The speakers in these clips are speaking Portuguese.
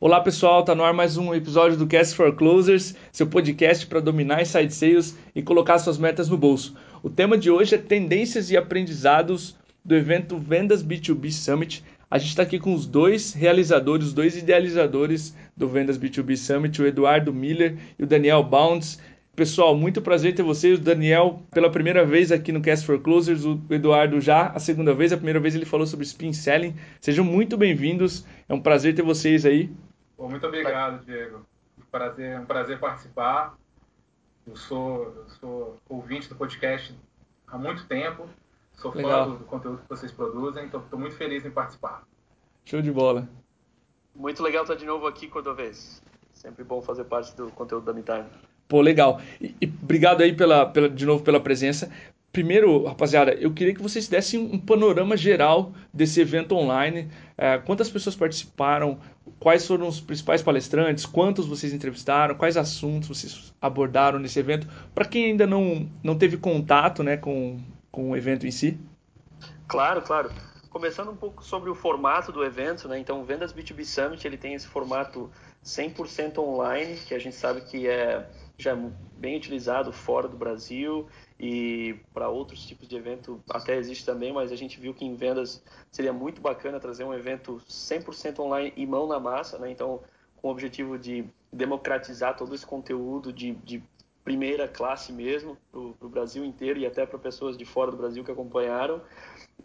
Olá pessoal, tá no ar mais um episódio do Cast for Closers, seu podcast para dominar inside sales e colocar suas metas no bolso. O tema de hoje é tendências e aprendizados do evento Vendas B2B Summit. A gente está aqui com os dois realizadores, os dois idealizadores do Vendas B2B Summit, o Eduardo Miller e o Daniel Bounds. Pessoal, muito prazer ter vocês. O Daniel, pela primeira vez aqui no Cast for Closers, o Eduardo já a segunda vez. A primeira vez ele falou sobre spin selling. Sejam muito bem-vindos. É um prazer ter vocês aí. Bom, muito obrigado, Diego. Prazer, é um prazer participar. Eu sou, eu sou ouvinte do podcast há muito tempo. Sou Legal. fã do, do conteúdo que vocês produzem, então estou muito feliz em participar. Show de bola. Muito legal estar de novo aqui, Cordovez. Sempre bom fazer parte do conteúdo da MeTime. Pô, legal. E, e, obrigado aí pela, pela, de novo pela presença. Primeiro, rapaziada, eu queria que vocês dessem um panorama geral desse evento online. É, quantas pessoas participaram? Quais foram os principais palestrantes? Quantos vocês entrevistaram? Quais assuntos vocês abordaram nesse evento? Para quem ainda não, não teve contato né, com, com o evento em si. Claro, claro. Começando um pouco sobre o formato do evento, né? Então, o Vendas B2B Summit ele tem esse formato 100% online, que a gente sabe que é já é bem utilizado fora do Brasil e para outros tipos de evento até existe também, mas a gente viu que em vendas seria muito bacana trazer um evento 100% online e mão na massa, né? Então, com o objetivo de democratizar todo esse conteúdo de, de primeira classe mesmo para o Brasil inteiro e até para pessoas de fora do Brasil que acompanharam.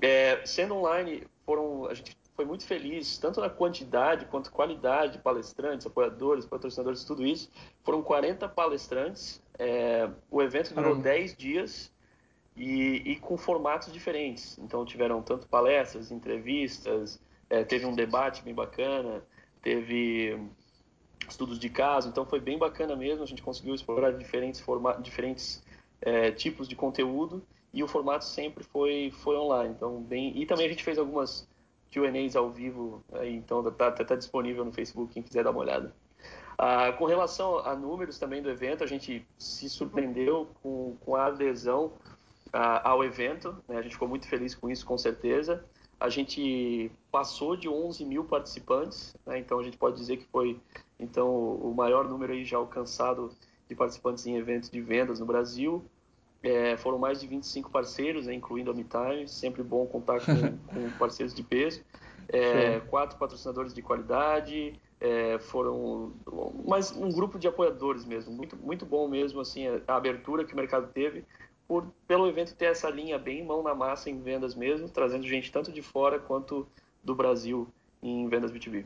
É, sendo online, foram a gente foi muito feliz, tanto na quantidade quanto qualidade de palestrantes, apoiadores, patrocinadores, tudo isso. Foram 40 palestrantes. É, o evento durou Caramba. 10 dias e, e, com formatos diferentes. Então, tiveram tanto palestras, entrevistas, é, teve um debate bem bacana, teve estudos de caso. Então, foi bem bacana mesmo. A gente conseguiu explorar diferentes, formatos, diferentes é, tipos de conteúdo e o formato sempre foi, foi online. Então, bem... E também a gente fez algumas Q&As ao vivo, aí, então tá, tá, tá, disponível no Facebook, quem quiser dar uma olhada. Ah, com relação a números também do evento, a gente se surpreendeu com, com a adesão ah, ao evento, né? a gente ficou muito feliz com isso, com certeza. A gente passou de 11 mil participantes, né? então a gente pode dizer que foi então o maior número aí já alcançado de participantes em eventos de vendas no Brasil. É, foram mais de 25 parceiros, né, incluindo a MeTime, sempre bom contar com, com parceiros de peso. É, quatro patrocinadores de qualidade, é, foram mais um grupo de apoiadores mesmo, muito, muito bom mesmo assim a, abertura que o mercado teve por, pelo evento ter essa linha bem mão na massa em vendas mesmo, trazendo gente tanto de fora quanto do Brasil em vendas B2B.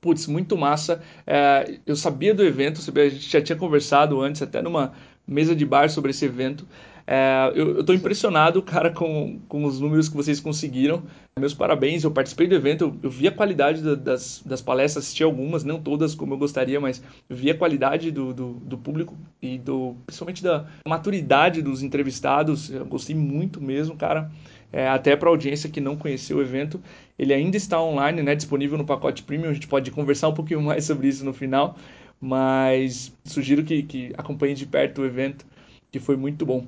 Putz, muito massa. É, eu sabia do evento, a gente já tinha conversado antes, até numa mesa de bar sobre esse evento. É, eu estou impressionado, cara, com, com os números que vocês conseguiram. Meus parabéns, eu participei do evento, eu, eu vi a qualidade da, das, das palestras, assisti algumas, não todas como eu gostaria, mas vi a qualidade do, do, do público e do, principalmente da maturidade dos entrevistados. Eu gostei muito mesmo, cara. É, até para a audiência que não conheceu o evento, ele ainda está online, né, disponível no pacote premium. A gente pode conversar um pouquinho mais sobre isso no final, mas sugiro que, que acompanhe de perto o evento, que foi muito bom.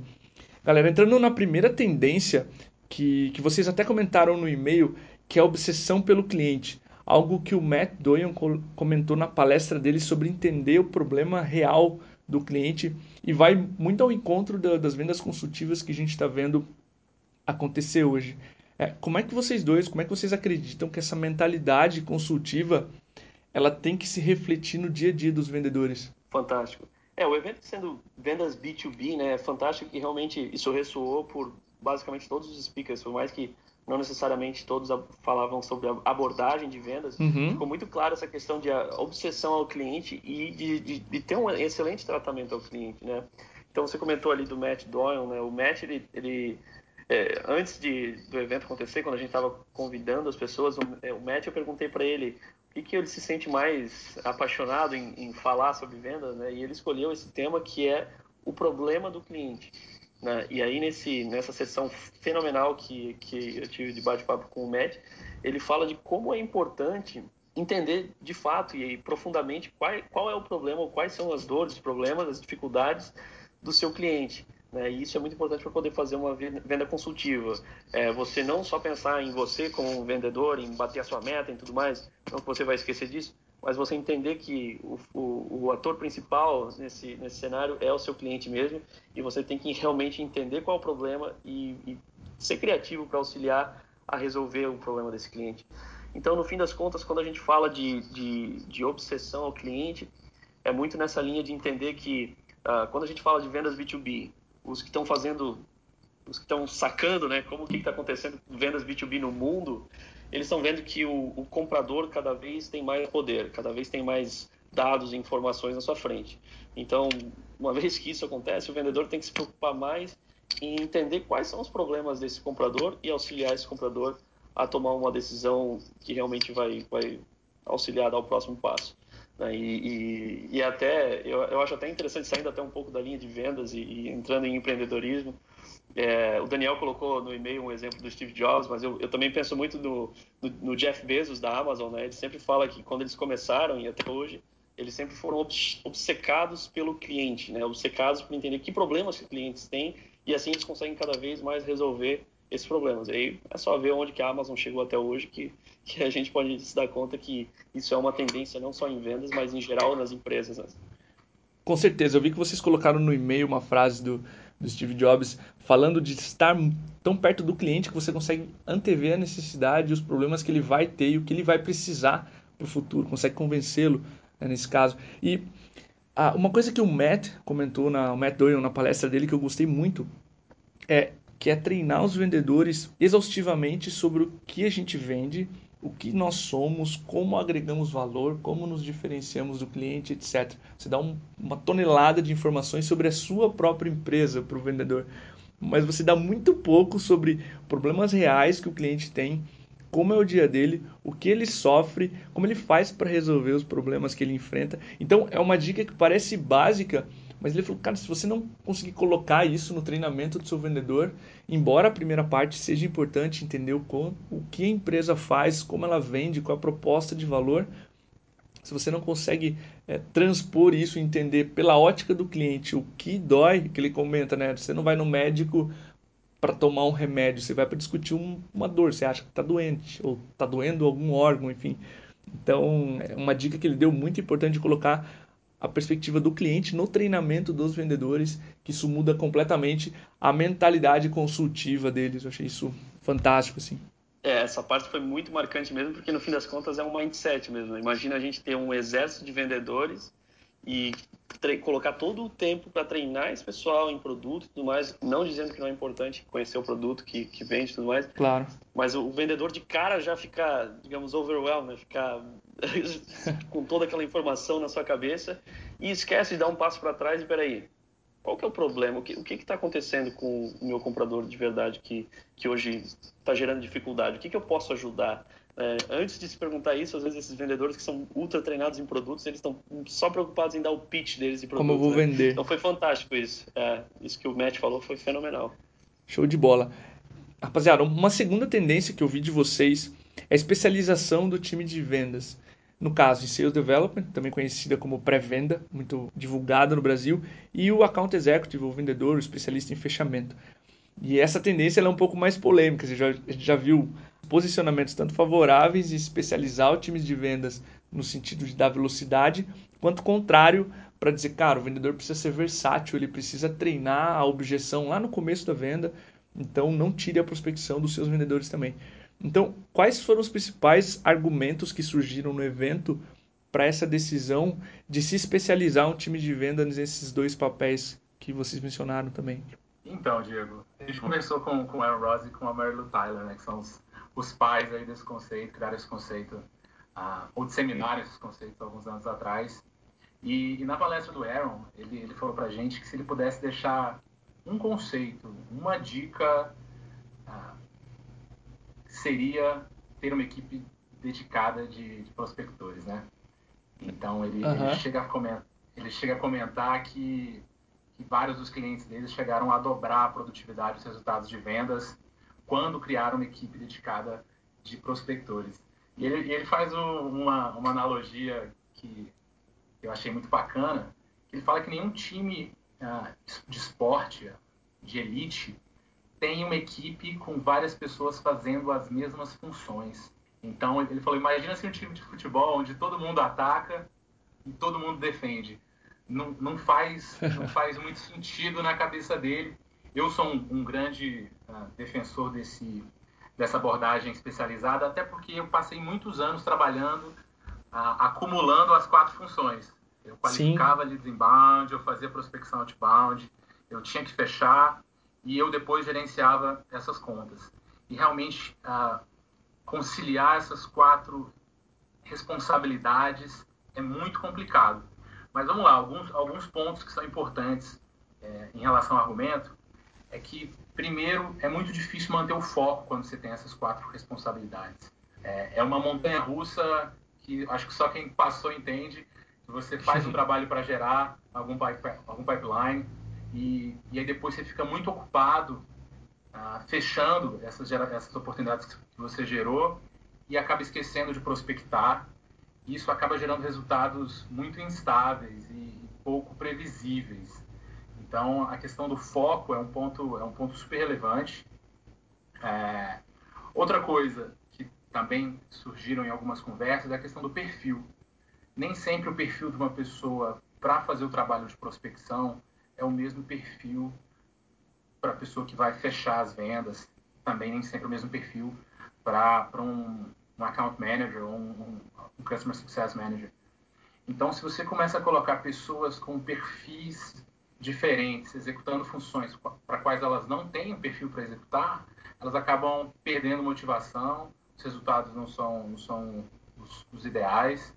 Galera, entrando na primeira tendência que, que vocês até comentaram no e-mail, que é a obsessão pelo cliente. Algo que o Matt Doyon comentou na palestra dele sobre entender o problema real do cliente e vai muito ao encontro da, das vendas consultivas que a gente está vendo acontecer hoje. É, como é que vocês dois, como é que vocês acreditam que essa mentalidade consultiva ela tem que se refletir no dia a dia dos vendedores? Fantástico. É, o evento sendo vendas B2B, né, é fantástico que realmente isso ressoou por basicamente todos os speakers, por mais que não necessariamente todos falavam sobre a abordagem de vendas, uhum. ficou muito claro essa questão de obsessão ao cliente e de, de, de, ter um excelente tratamento ao cliente, né? Então você comentou ali do Matt Doyle, né? O Matt ele, ele é, antes de, do evento acontecer, quando a gente estava convidando as pessoas, o, é, o Matt eu perguntei para ele e que ele se sente mais apaixonado em, em, falar sobre vendas, né? E ele escolheu esse tema que é o problema do cliente. Né? E aí nesse nessa sessão fenomenal que que eu tive de bate-papo com o Matt, ele fala de como é importante entender de fato e profundamente qual, qual é o problema, quais são as dores, os problemas, as dificuldades do seu cliente. Né? E isso é muito importante para poder fazer uma venda consultiva. É, você não só pensar em você como um vendedor, em bater a sua meta e tudo mais, não que você vai esquecer disso, mas você entender que o, o, o, ator principal nesse, nesse cenário é o seu cliente mesmo e você tem que realmente entender qual é o problema e, e ser criativo para auxiliar a resolver o problema desse cliente. Então, no fim das contas, quando a gente fala de, de, de obsessão ao cliente, é muito nessa linha de entender que uh, quando a gente fala de vendas B2B, os que estão fazendo, os que estão sacando, né, como que está acontecendo com vendas B2B no mundo, eles estão vendo que o, o, comprador cada vez tem mais poder, cada vez tem mais dados e informações na sua frente. Então, uma vez que isso acontece, o vendedor tem que se preocupar mais em entender quais são os problemas desse comprador e auxiliar esse comprador a tomar uma decisão que realmente vai, vai auxiliar a dar o próximo passo. Né? E, e, e, até, eu, eu acho até interessante, saindo até um pouco da linha de vendas e, e entrando em empreendedorismo, é, o Daniel colocou no e-mail um exemplo do Steve Jobs, mas eu, eu também penso muito no, no, no, Jeff Bezos da Amazon, né? Ele sempre fala que quando eles começaram e até hoje, eles sempre foram obcecados pelo cliente, né? Obcecados por entender que problemas que clientes têm e assim eles conseguem cada vez mais resolver esses problemas. E aí é só ver onde que a Amazon chegou até hoje que, que a gente pode se dar conta que isso é uma tendência não só em vendas, mas em geral nas empresas. Né? Com certeza, eu vi que vocês colocaram no e-mail uma frase do do Steve Jobs, falando de estar tão perto do cliente que você consegue antever a necessidade, os problemas que ele vai ter e o que ele vai precisar para o futuro, consegue convencê-lo né, nesse caso. E ah, uma coisa que o Matt comentou, na, o Matt Doyle, na palestra dele, que eu gostei muito, é que é treinar os vendedores exaustivamente sobre o que a gente vende o que nós somos, como agregamos valor, como nos diferenciamos do cliente, etc. Você dá um, uma tonelada de informações sobre a sua própria empresa para o vendedor, mas você dá muito pouco sobre problemas reais que o cliente tem, como é o dia dele, o que ele sofre, como ele faz para resolver os problemas que ele enfrenta. Então é uma dica que parece básica, mas ele falou, cara, se você não conseguir colocar isso no treinamento do seu vendedor, embora a primeira parte seja importante entender o, o que a empresa faz, como ela vende, qual a proposta de valor, se você não consegue é, transpor isso, entender pela ótica do cliente o que dói, que ele comenta, né? Você não vai no médico para tomar um remédio, você vai para discutir um, uma dor, você acha que está doente ou está doendo algum órgão, enfim. Então, é uma dica que ele deu muito importante de colocar a perspectiva do cliente no treinamento dos vendedores, que isso muda completamente a mentalidade consultiva deles. Eu achei isso fantástico, assim. É, essa parte foi muito marcante mesmo, porque no fim das contas é um mindset mesmo. Imagina a gente ter um exército de vendedores e colocar todo o tempo para treinar esse pessoal em produto e tudo mais, não dizendo que não é importante conhecer o produto que, que vende e tudo mais. Claro. Mas o vendedor de cara já fica, digamos, overwhelmed, né? ficar com toda aquela informação na sua cabeça e esquece de dar um passo para trás e peraí, qual que é o problema? O que o está acontecendo com o meu comprador de verdade que, que hoje está gerando dificuldade? O que, que eu posso ajudar? É, antes de se perguntar isso, às vezes esses vendedores que são ultra treinados em produtos, eles estão só preocupados em dar o pitch deles de produtos. Como eu vou né? vender. Então foi fantástico isso. É, isso que o Matt falou foi fenomenal. Show de bola. Rapaziada, uma segunda tendência que eu vi de vocês é a especialização do time de vendas. No caso, em Sales Development, também conhecida como pré-venda, muito divulgada no Brasil, e o Account Executive, o vendedor, o especialista em fechamento. E essa tendência é um pouco mais polêmica, já, a gente já viu posicionamentos tanto favoráveis e especializar o time de vendas no sentido de dar velocidade, quanto contrário para dizer, cara, o vendedor precisa ser versátil, ele precisa treinar a objeção lá no começo da venda, então não tire a prospecção dos seus vendedores também. Então, quais foram os principais argumentos que surgiram no evento para essa decisão de se especializar um time de venda nesses dois papéis que vocês mencionaram também? Então, Diego, a gente conversou com, com o Aaron Ross e com a Mary Lou Tyler, né, que são os os pais aí desse conceito, criaram esse conceito, ah, ou disseminaram esses conceitos alguns anos atrás. E, e na palestra do Aaron, ele, ele falou para a gente que se ele pudesse deixar um conceito, uma dica, ah, seria ter uma equipe dedicada de, de prospectores, né? Então ele, uhum. ele, chega a comentar, ele chega a comentar que, que vários dos clientes deles chegaram a dobrar a produtividade dos resultados de vendas quando criaram uma equipe dedicada de prospectores. E ele, ele faz um, uma, uma analogia que eu achei muito bacana, ele fala que nenhum time uh, de esporte, de elite, tem uma equipe com várias pessoas fazendo as mesmas funções. Então ele falou, imagina se um time de futebol onde todo mundo ataca e todo mundo defende. Não, não faz não faz muito sentido na cabeça dele. Eu sou um, um grande uh, defensor desse dessa abordagem especializada, até porque eu passei muitos anos trabalhando, uh, acumulando as quatro funções. Eu qualificava leads inbound, eu fazia prospecção outbound, eu tinha que fechar e eu depois gerenciava essas contas. E realmente uh, conciliar essas quatro responsabilidades é muito complicado. Mas vamos lá, alguns, alguns pontos que são importantes é, em relação ao argumento é que, primeiro, é muito difícil manter o foco quando você tem essas quatro responsabilidades. É, é uma montanha russa que acho que só quem passou entende. Você faz um trabalho para gerar algum, algum pipeline e, e aí depois você fica muito ocupado ah, fechando essas, essas oportunidades que você gerou e acaba esquecendo de prospectar. Isso acaba gerando resultados muito instáveis e pouco previsíveis. Então, a questão do foco é um ponto, é um ponto super relevante. É... Outra coisa que também surgiram em algumas conversas é a questão do perfil. Nem sempre o perfil de uma pessoa para fazer o trabalho de prospecção é o mesmo perfil para a pessoa que vai fechar as vendas, também nem sempre o mesmo perfil para um, um account manager ou um, um customer success manager. Então, se você começa a colocar pessoas com perfis diferentes, executando funções para quais elas não têm um perfil para executar, elas acabam perdendo motivação, os resultados não são, não são os, os ideais.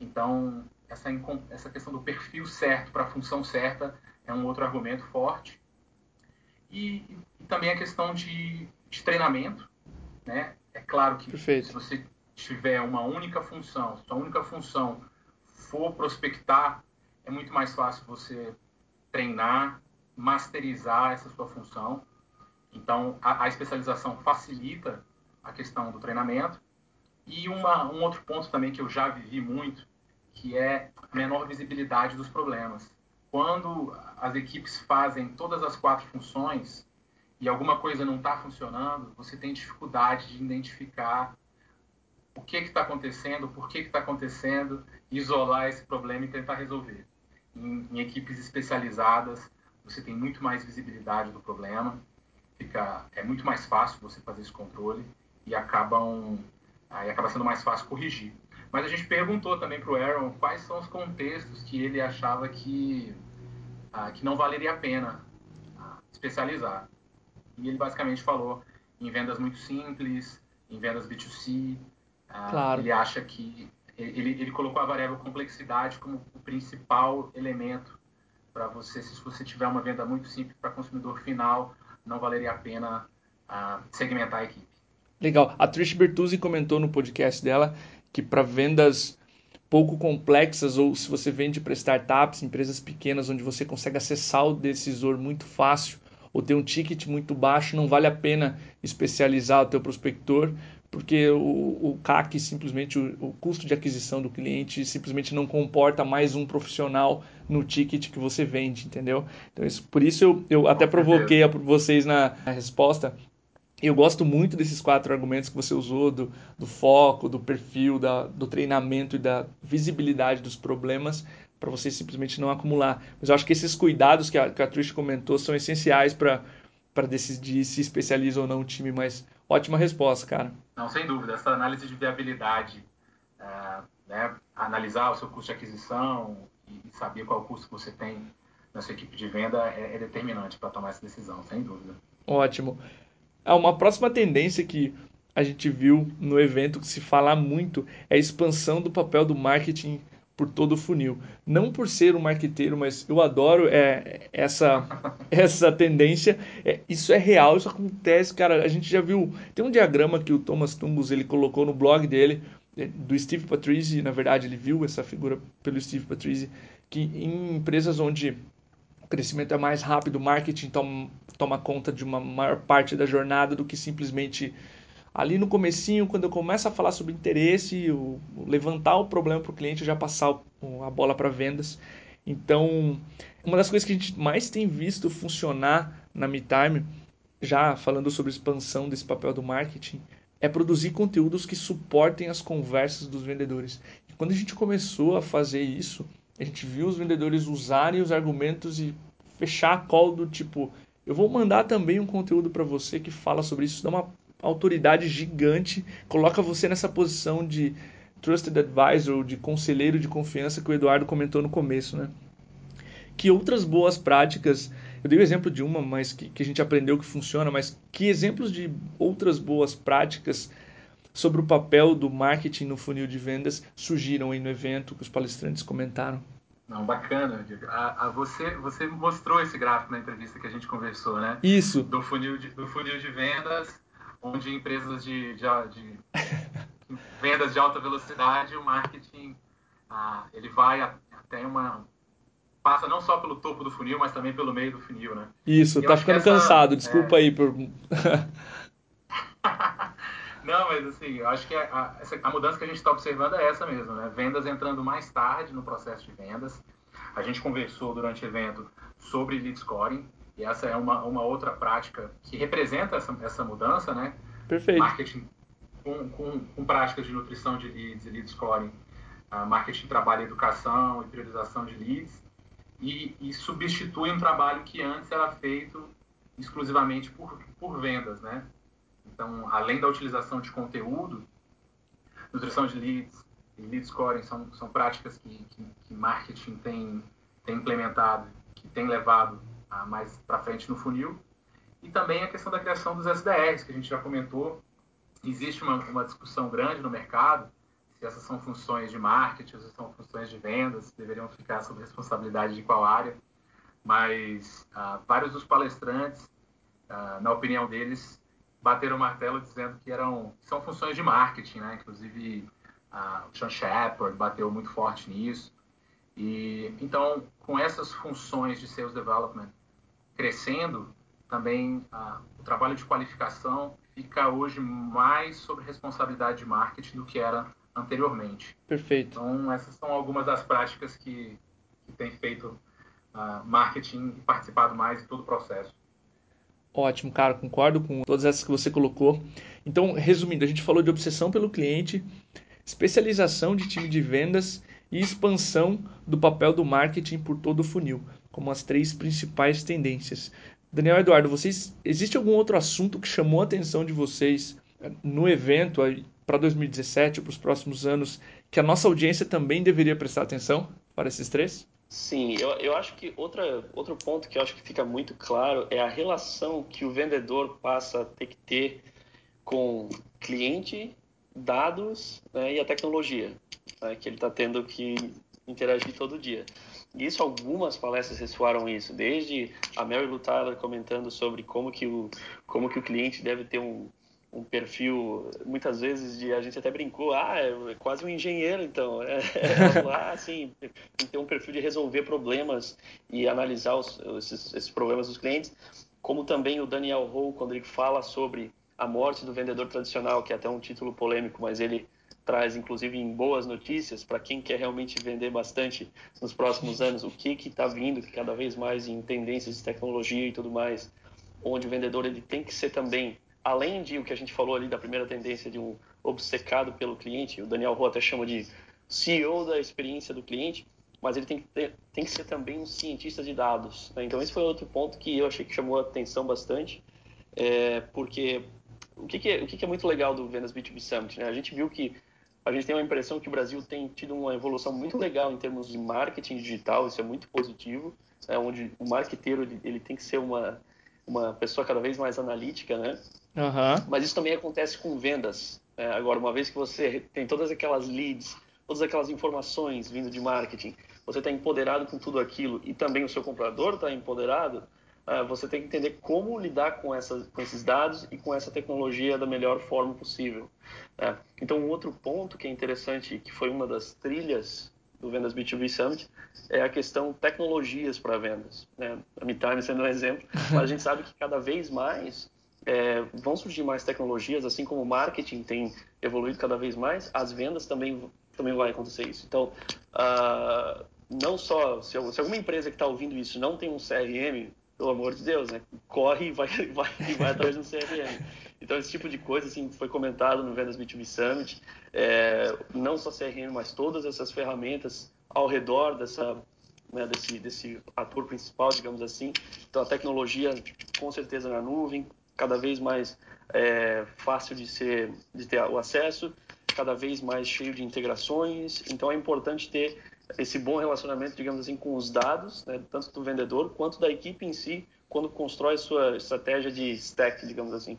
Então, essa, essa questão do perfil certo para a função certa é um outro argumento forte. E, e também a questão de, de, treinamento, né? É claro que Perfeito. se você tiver uma única função, se a única função for prospectar, é muito mais fácil você treinar, masterizar essa sua função. Então, a, a especialização facilita a questão do treinamento. E uma, um outro ponto também que eu já vivi muito, que é a menor visibilidade dos problemas quando as equipes fazem todas as quatro funções e alguma coisa não está funcionando, você tem dificuldade de identificar o que está acontecendo, por que está acontecendo, isolar esse problema e tentar resolver. Em, em, equipes especializadas, você tem muito mais visibilidade do problema, fica, é muito mais fácil você fazer esse controle e acabam aí acaba sendo mais fácil corrigir. Mas a gente perguntou também para o Aaron quais são os contextos que ele achava que, ah, que não valeria a pena ah, especializar. E ele basicamente falou em vendas muito simples, em vendas B2C. Ah, claro. Ele acha que. Ele, ele colocou a variável complexidade como o principal elemento para você, se você tiver uma venda muito simples para consumidor final, não valeria a pena segmentar a equipe. Legal. A Trish Bertuzzi comentou no podcast dela que para vendas pouco complexas ou se você vende para startups, empresas pequenas onde você consegue acessar o decisor muito fácil ou ter um ticket muito baixo, não vale a pena especializar o teu prospector, porque o, o CAC simplesmente o, o, custo de aquisição do cliente simplesmente não comporta mais um profissional no ticket que você vende, entendeu? Então isso, por isso eu, eu até provoquei a vocês na, na resposta eu gosto muito desses quatro argumentos que você usou, do, do foco, do perfil, da, do treinamento e da visibilidade dos problemas, para você simplesmente não acumular. Mas eu acho que esses cuidados que a, que a Trish comentou são essenciais para decidir se especializa ou não o time. Mas ótima resposta, cara. Não, sem dúvida. Essa análise de viabilidade, é, né, analisar o seu custo de aquisição e saber qual custo que você tem na sua equipe de venda é, é determinante para tomar essa decisão, sem dúvida. Ótimo. Ah, uma próxima tendência que a gente viu no evento que se fala muito é a expansão do papel do marketing por todo o funil. Não por ser um marqueteiro, mas eu adoro é, essa, essa tendência. É, isso é real, isso acontece, cara. A gente já viu. Tem um diagrama que o Thomas Tumbus ele colocou no blog dele, é, do Steve Patrizi. Na verdade, ele viu essa figura pelo Steve Patrizi, que em empresas onde crescimento é mais rápido, o marketing toma, toma conta de uma maior parte da jornada do que simplesmente ali no comecinho, quando eu começo a falar sobre interesse, o, levantar o problema para o cliente, já passar o, a bola para vendas. Então, uma das coisas que a gente mais tem visto funcionar na MeTime, já falando sobre expansão desse papel do marketing, é produzir conteúdos que suportem as conversas dos vendedores. E quando a gente começou a fazer isso, a gente viu os vendedores usarem os argumentos e fechar a call do tipo, eu vou mandar também um conteúdo para você que fala sobre isso, dá uma autoridade gigante, coloca você nessa posição de trusted advisor, de conselheiro de confiança que o Eduardo comentou no começo, né? Que outras boas práticas, eu dei o exemplo de uma, mas que, que a gente aprendeu que funciona, mas que exemplos de outras boas práticas sobre o papel do marketing no funil de vendas surgiram aí no evento que os palestrantes comentaram? Não, bacana, Diego. A, a, você, você mostrou esse gráfico na entrevista que a gente conversou, né? Isso. Do funil de, do funil de vendas, onde empresas de, de, de vendas de alta velocidade, o marketing ah, ele vai até uma passa não só pelo topo do funil, mas também pelo meio do funil, né? Isso, tá ficando essa, cansado. Desculpa é... aí por Não, mas assim, eu acho que a, a, a mudança que a gente está observando é essa mesmo, né? Vendas entrando mais tarde no processo de vendas. A gente conversou durante o evento sobre lead scoring, e essa é uma, uma outra prática que representa essa, essa mudança, né? Perfeito. Marketing com, com, com práticas de nutrição de leads e lead scoring. Uh, marketing trabalha educação e priorização de leads. E, e substitui um trabalho que antes era feito exclusivamente por, por vendas, né? Então, além da utilização de conteúdo, nutrição de leads e lead scoring são, são práticas que, que, que marketing tem, tem implementado, que tem levado mais para frente no funil. E também a questão da criação dos SDRs, que a gente já comentou. Existe uma, uma discussão grande no mercado se essas são funções de marketing, se são funções de vendas, se deveriam ficar sob responsabilidade de qual área. Mas ah, vários dos palestrantes, ah, na opinião deles, bateram o martelo dizendo que eram são funções de marketing, né? Inclusive a Sean Shepard bateu muito forte nisso. E então, com essas funções de sales development crescendo, também o trabalho de qualificação fica hoje mais sob responsabilidade de marketing do que era anteriormente. Perfeito. Então, essas são algumas das práticas que, que tem feito uh, marketing e participado mais em todo o processo. Ótimo, cara, concordo com todas essas que você colocou. Então, resumindo, a gente falou de obsessão pelo cliente, especialização de time de vendas e expansão do papel do marketing por todo o funil, como as três principais tendências. Daniel Eduardo, vocês existe algum outro assunto que chamou a atenção de vocês eh, no evento para 2017 ou para os próximos anos que a nossa audiência também deveria prestar atenção para esses três? Sim, eu, eu acho que outra, outro ponto que eu acho que fica muito claro é a relação que o vendedor passa a ter que ter com cliente, dados né, e a tecnologia, né, que ele está tendo que interagir todo dia. E isso, algumas palestras ressoaram isso, desde a Mary Lou Tyler comentando sobre como que o, como que o cliente deve ter um, um perfil, muitas vezes, de a gente até brincou, ah, é quase um engenheiro, então. É, é lá, assim, ter um perfil de resolver problemas e analisar os, esses, esses, problemas dos clientes. Como também o Daniel Ho, quando ele fala sobre a morte do vendedor tradicional, que é até um título polêmico, mas ele traz, inclusive, em boas notícias para quem quer realmente vender bastante nos próximos anos, o que está vindo cada vez mais em tendências de tecnologia e tudo mais, onde o vendedor ele tem que ser também além de o que a gente falou ali da primeira tendência de um obcecado pelo cliente, o Daniel Roth até chama de CEO da experiência do cliente, mas ele tem que, ter, tem que ser também um cientista de dados. Né? Então esse foi outro ponto que eu achei que chamou a atenção bastante, é, porque o que, que, é, o que, que, é muito legal do Vendas B2B Summit? Né? A gente viu que a gente tem uma impressão que o Brasil tem tido uma evolução muito legal em termos de marketing digital, isso é muito positivo, é onde o marqueteiro ele, ele tem que ser uma, uma pessoa cada vez mais analítica, né? Uhum. Mas isso também acontece com vendas. Né? Agora, uma vez que você tem todas aquelas leads, todas aquelas informações vindo de marketing, você está empoderado com tudo aquilo e também o seu comprador está empoderado, você tem que entender como lidar com, essa, com esses dados e com essa tecnologia da melhor forma possível. Né? Então, um outro ponto que é interessante, que foi uma das trilhas do Vendas B2B Summit, é a questão tecnologias para vendas. Né? A MeTime sendo um exemplo, mas a gente sabe que cada vez mais é, vão surgir mais tecnologias, assim como o marketing tem evoluído cada vez mais, as vendas também também vai acontecer isso. Então, uh, não só se, se, alguma empresa que está ouvindo isso não tem um CRM, pelo amor de Deus, né? Corre e vai, vai, vai atrás um CRM. Então, esse tipo de coisa assim, foi comentado no Vendas B2B Summit. É, não só CRM, mas todas essas ferramentas ao redor dessa, né, desse, desse ator principal, digamos assim. Então, a tecnologia, com certeza, na nuvem, cada vez mais é, fácil de, ser, de ter o acesso, cada vez mais cheio de integrações. Então, é importante ter esse bom relacionamento, digamos assim, com os dados, né, tanto do vendedor quanto da equipe em si, quando constrói sua estratégia de stack, digamos assim.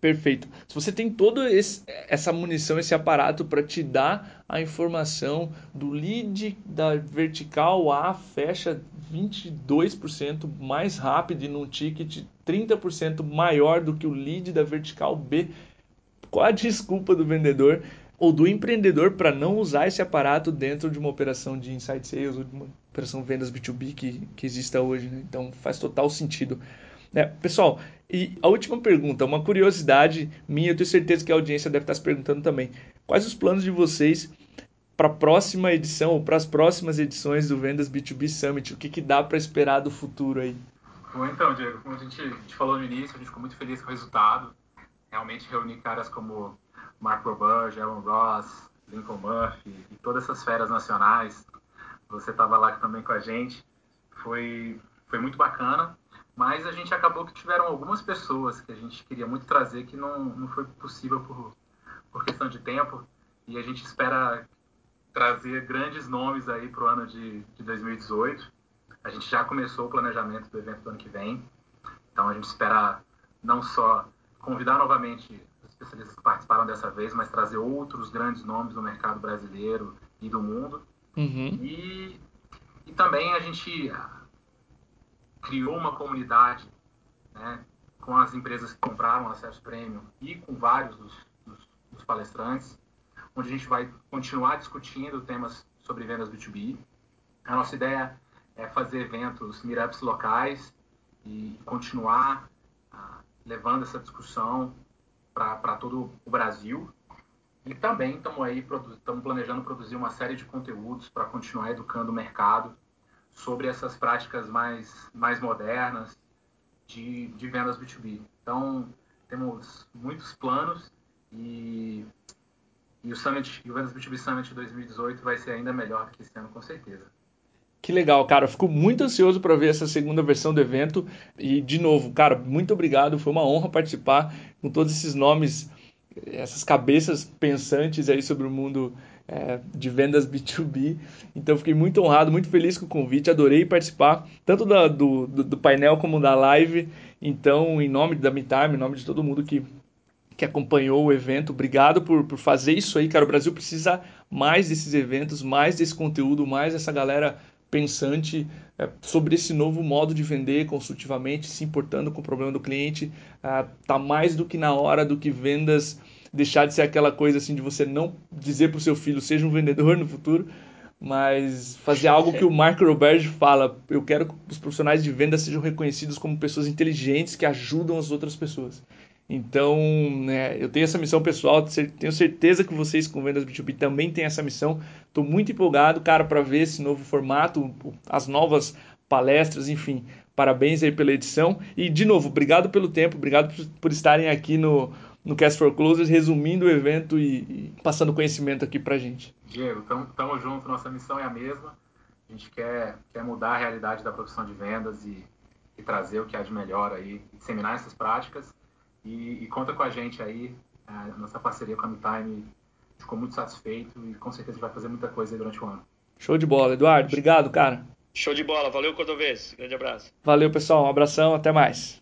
Perfeito. Se você tem toda essa munição, esse aparato para te dar a informação do lead da vertical A fecha 22% mais rápido e num ticket 30% maior do que o lead da vertical B, qual a desculpa do vendedor ou do empreendedor para não usar esse aparato dentro de uma operação de inside sales ou de uma operação vendas B2B que, que exista hoje? Né? Então faz total sentido. É, pessoal, e a última pergunta, uma curiosidade minha, eu tenho certeza que a audiência deve estar se perguntando também. Quais os planos de vocês para a próxima edição ou para as próximas edições do Vendas B2B Summit? O que, que dá para esperar do futuro aí? Bom, então, Diego, como a gente, a gente, falou no início, a gente ficou muito feliz com o resultado. Realmente reunir caras como Mark Roberge, Aaron Ross, Lincoln Murphy e todas essas feras nacionais. Você estava lá também com a gente. Foi, foi muito bacana. Mas a gente acabou que tiveram algumas pessoas que a gente queria muito trazer que não, não foi possível por, por questão de tempo. E a gente espera trazer grandes nomes aí para o ano de, de 2018. A gente já começou o planejamento do evento do ano que vem. Então a gente espera não só convidar novamente especialistas que participaram dessa vez, mas trazer outros grandes nomes do mercado brasileiro e do mundo. Uhum. E, e também a gente criou uma comunidade né, com as empresas que compraram acesso premium e com vários dos, dos, dos palestrantes, onde a gente vai continuar discutindo temas sobre vendas B2B. A nossa ideia é fazer eventos, meetups locais e continuar ah, levando essa discussão para todo o Brasil. E também estamos aí estamos planejando produzir uma série de conteúdos para continuar educando o mercado sobre essas práticas mais, mais modernas de, de vendas B2B. Então, temos muitos planos e, e o Summit, o Vendas B2B Summit 2018 vai ser ainda melhor do que esse ano, com certeza. Que legal, cara. Fico muito ansioso para ver essa segunda versão do evento. E, de novo, cara, muito obrigado. Foi uma honra participar com todos esses nomes, essas cabeças pensantes aí sobre o mundo é, de vendas B2B. Então fiquei muito honrado, muito feliz com o convite, adorei participar, tanto da, do, do, do, painel como da live. Então, em nome da MeTime, em nome de todo mundo que, que acompanhou o evento, obrigado por, por fazer isso aí, cara. O Brasil precisa mais desses eventos, mais desse conteúdo, mais dessa galera pensante é, sobre esse novo modo de vender consultivamente, se importando com o problema do cliente. Ah, tá mais do que na hora do que vendas deixar de ser aquela coisa assim de você não dizer para o seu filho seja um vendedor no futuro, mas fazer algo que o Mark Roberge fala. Eu quero que os profissionais de venda sejam reconhecidos como pessoas inteligentes que ajudam as outras pessoas. Então, né, eu tenho essa missão pessoal, tenho certeza que vocês com Vendas B2B também têm essa missão. Estou muito empolgado, cara, para ver esse novo formato, as novas palestras, enfim. Parabéns aí pela edição. E, de novo, obrigado pelo tempo, obrigado por, estarem aqui no, no Cast for Closers, resumindo o evento e, e passando conhecimento aqui pra gente. Diego, estamos juntos, nossa missão é a mesma. A gente quer, quer mudar a realidade da profissão de vendas e, e trazer o que há de melhor aí, disseminar essas práticas. E, e conta com a gente aí, a nossa parceria com a MeTime ficou muito satisfeito e com certeza vai fazer muita coisa durante o ano. Show de bola, Eduardo. Obrigado, cara. Show de bola. Valeu, Cordovez. Grande abraço. Valeu, pessoal. Um abração. Até mais.